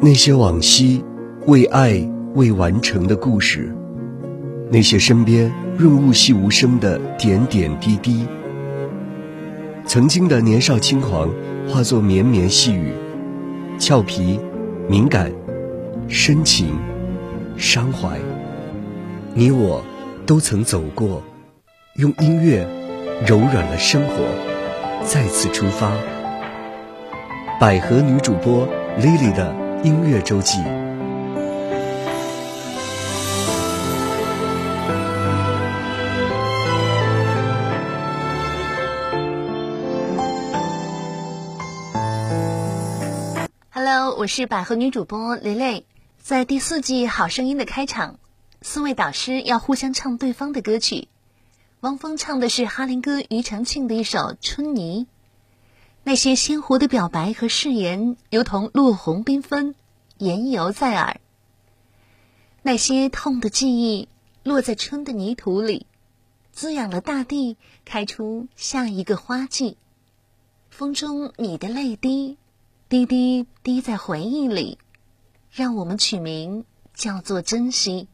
那些往昔为爱未完成的故事，那些身边润物细无声的点点滴滴，曾经的年少轻狂化作绵绵细雨，俏皮、敏感、深情、伤怀，你我都曾走过，用音乐柔软了生活，再次出发。百合女主播 Lily 的音乐周记。Hello，我是百合女主播蕾蕾。在第四季《好声音》的开场，四位导师要互相唱对方的歌曲。汪峰唱的是哈林哥庾澄庆的一首《春泥》。那些鲜活的表白和誓言，如同落红缤纷，言犹在耳。那些痛的记忆，落在春的泥土里，滋养了大地，开出下一个花季。风中你的泪滴，滴滴滴在回忆里，让我们取名叫做珍惜。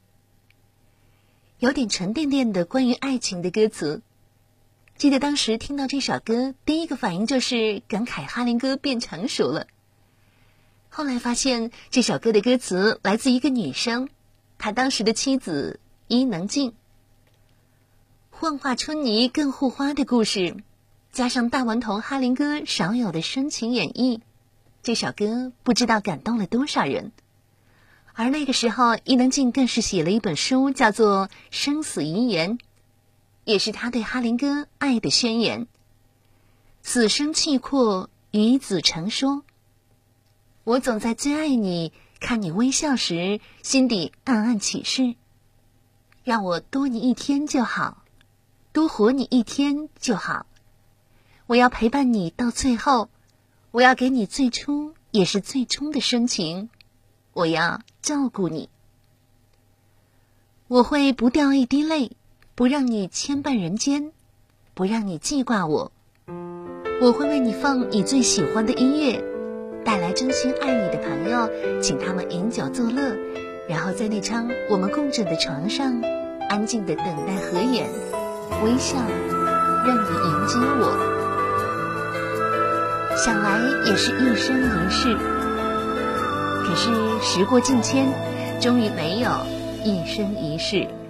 有点沉甸甸的关于爱情的歌词。记得当时听到这首歌，第一个反应就是感慨哈林哥变成熟了。后来发现这首歌的歌词来自一个女生，她当时的妻子伊能静。幻化春泥更护花的故事，加上大顽童哈林哥少有的深情演绎，这首歌不知道感动了多少人。而那个时候，伊能静更是写了一本书，叫做《生死遗言》。也是他对哈林哥爱的宣言。死生契阔，与子成说。我总在最爱你，看你微笑时，心底暗暗起誓，让我多你一天就好，多活你一天就好。我要陪伴你到最后，我要给你最初也是最终的深情，我要照顾你，我会不掉一滴泪。不让你牵绊人间，不让你记挂我。我会为你放你最喜欢的音乐，带来真心爱你的朋友，请他们饮酒作乐，然后在那张我们共枕的床上，安静的等待合眼，微笑，让你迎接我。想来也是一生一世，可是时过境迁，终于没有一生一世。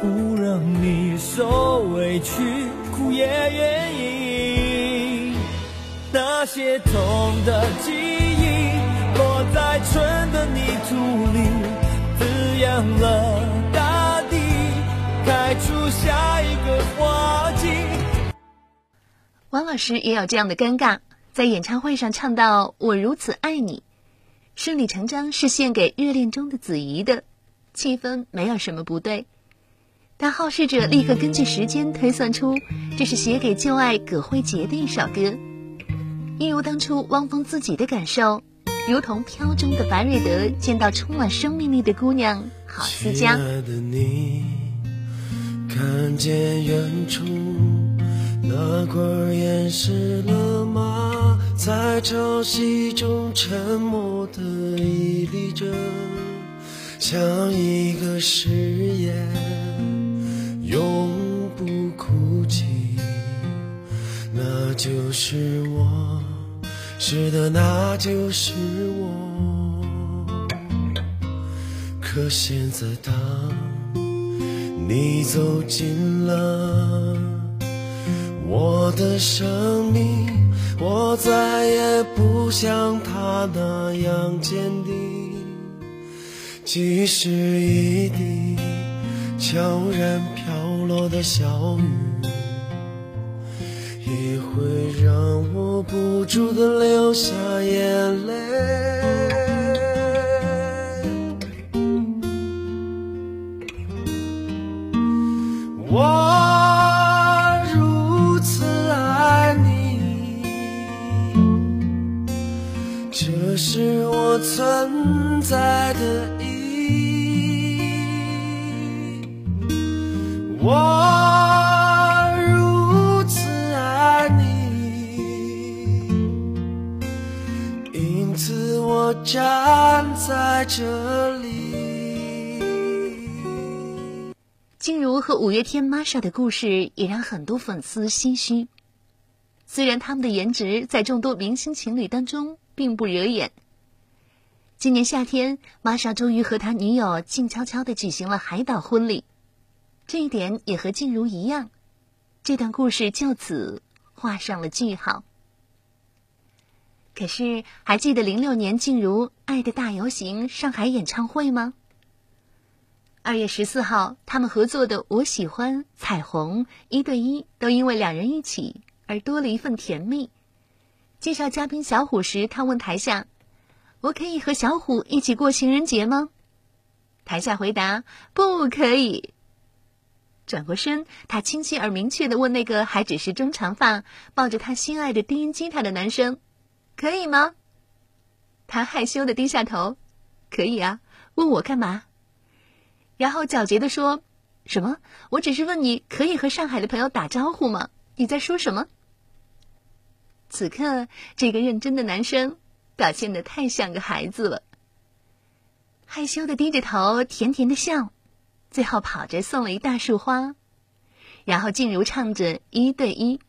不让你受委屈，苦也愿意。那些痛的记忆，落在春的泥土里，滋养了大地，开出下一个花季。王老师也有这样的尴尬，在演唱会上唱到“我如此爱你”，顺理成章是献给热恋中的子怡的，气氛没有什么不对。但好事者立刻根据时间推算出，这是写给旧爱葛慧杰的一首歌。一如当初汪峰自己的感受，如同飘中的白瑞德见到充满生命力的姑娘，好思家。亲爱的你，看见远处那块岩石了吗？在潮汐中沉默的屹立着，像一个誓言。永不哭泣，那就是我，是的，那就是我。可现在，当你走进了我的生命，我再也不像他那样坚定，即使一滴悄然的小雨也会让我不住的流下眼泪。我如此爱你这是我存在的在这里。静茹和五月天 Masha 的故事也让很多粉丝唏嘘。虽然他们的颜值在众多明星情侣当中并不惹眼，今年夏天，Masha 终于和他女友静悄悄的举行了海岛婚礼，这一点也和静茹一样，这段故事就此画上了句号。可是，还记得零六年静茹《爱的大游行》上海演唱会吗？二月十四号，他们合作的《我喜欢》《彩虹》一对一，都因为两人一起而多了一份甜蜜。介绍嘉宾小虎时，他问台下：“我可以和小虎一起过情人节吗？”台下回答：“不可以。”转过身，他清晰而明确的问那个还只是中长发、抱着他心爱的低音吉他的男生：“可以吗？”他害羞的低下头：“可以啊。”问我干嘛？然后狡黠的说：“什么？我只是问你可以和上海的朋友打招呼吗？你在说什么？”此刻，这个认真的男生表现的太像个孩子了，害羞的低着头，甜甜的笑，最后跑着送了一大束花，然后静茹唱着一对一。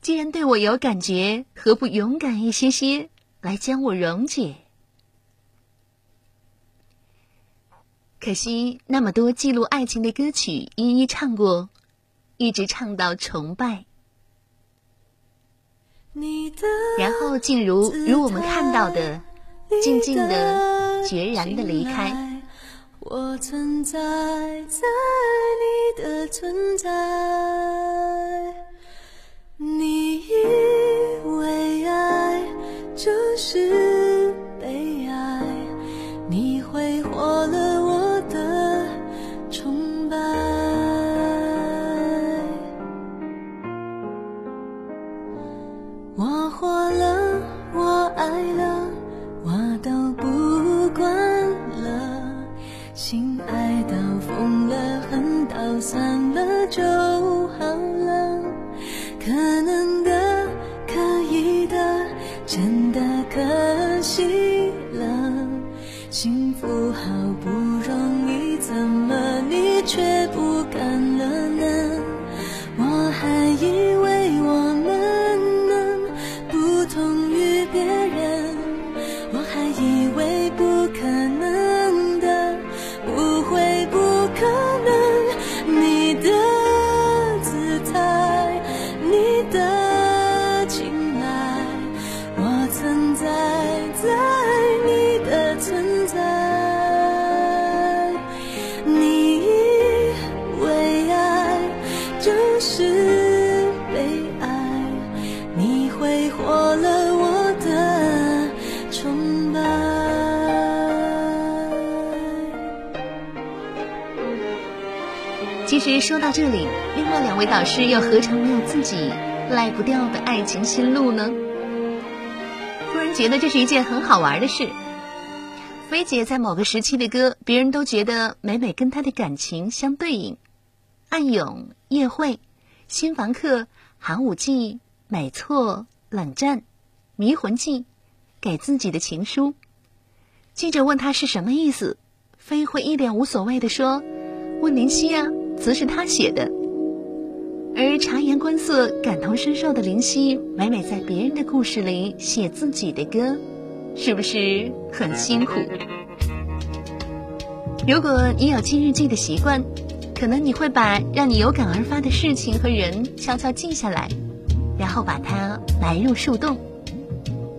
既然对我有感觉，何不勇敢一些些，来将我溶解？可惜那么多记录爱情的歌曲一一唱过，一直唱到崇拜，然后静茹如我们看到的，静静的、决然的离开。我存在在你的存在，你以为爱就是幸福好不容易，怎么说到这里，另外两位导师又何尝没有自己赖不掉的爱情心路呢？突然觉得这是一件很好玩的事。菲姐在某个时期的歌，别人都觉得每每跟她的感情相对应，《暗涌》《夜会》《新房客》《寒武纪》《美错》《冷战》《迷魂记》《给自己的情书》。记者问他是什么意思，飞会一脸无所谓的说：“问林夕啊，词是他写的。”而察言观色、感同身受的林夕，每每在别人的故事里写自己的歌，是不是很辛苦？如果你有记日记的习惯，可能你会把让你有感而发的事情和人悄悄记下来，然后把它埋入树洞。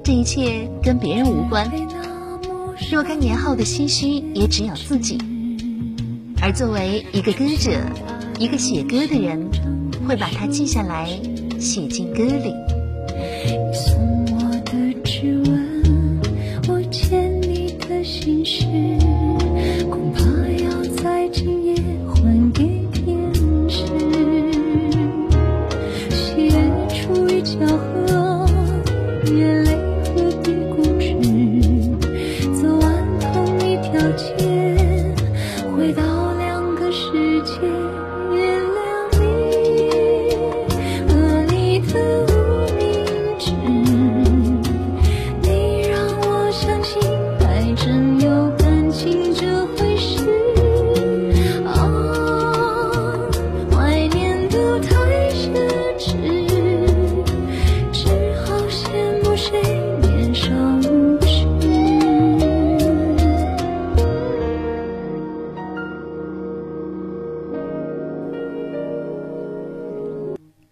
这一切跟别人无关，若干年后的唏嘘也只有自己。而作为一个歌者，一个写歌的人，会把它记下来，写进歌里。送我的指纹，我欠你的心事，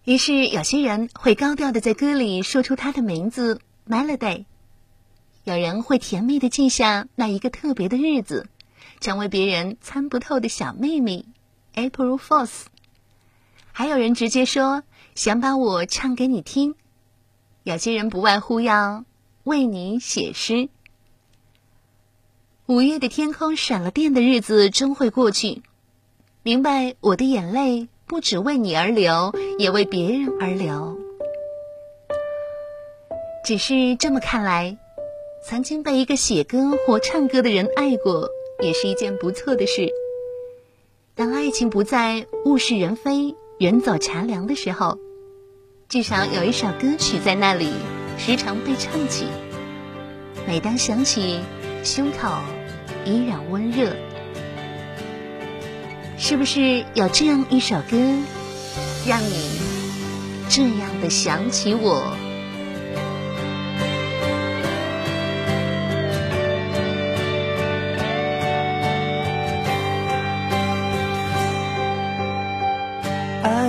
于是，有些人会高调的在歌里说出他的名字 Melody，有人会甜蜜的记下那一个特别的日子，成为别人参不透的小秘密 April Fools。还有人直接说想把我唱给你听，有些人不外乎要为你写诗。五月的天空闪了电的日子终会过去，明白我的眼泪。不只为你而流，也为别人而流。只是这么看来，曾经被一个写歌或唱歌的人爱过，也是一件不错的事。当爱情不再物是人非、人走茶凉的时候，至少有一首歌曲在那里，时常被唱起。每当想起，胸口依然温热。是不是有这样一首歌，让你这样的想起我？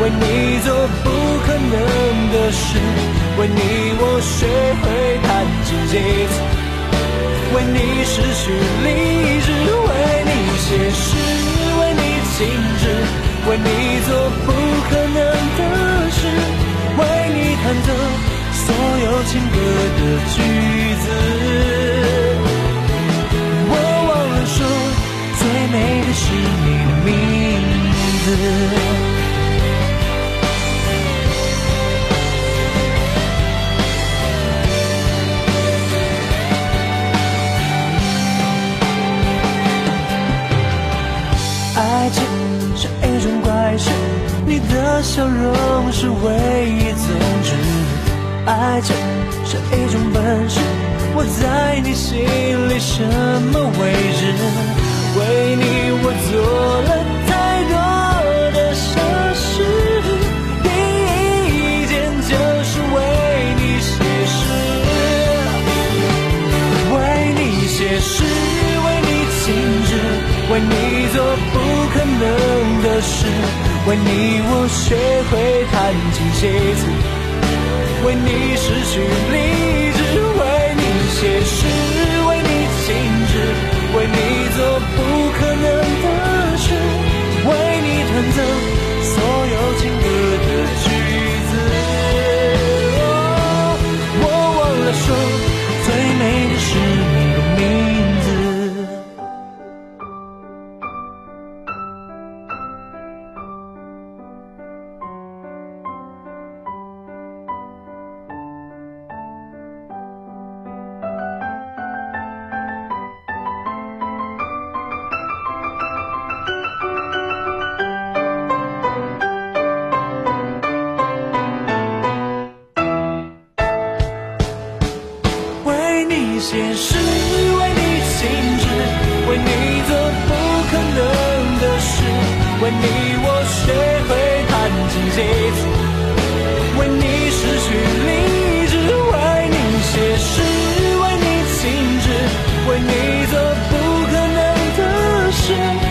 为你做不可能的事，为你我学会弹琴几次，为你失去理智，为你。写诗为你静止，为你做不可能的事，为你弹奏所有情歌的句子。我忘了说，最美的是你的名字。爱情是一种本事，我在你心里什么位置？为你我做了太多的傻事，第一件就是为你写诗，为你写诗，为你静止，为你做不。可能的事，为你我学会弹琴写词，为你失去理智，为你写诗，为你静止，为你做。不可能。you.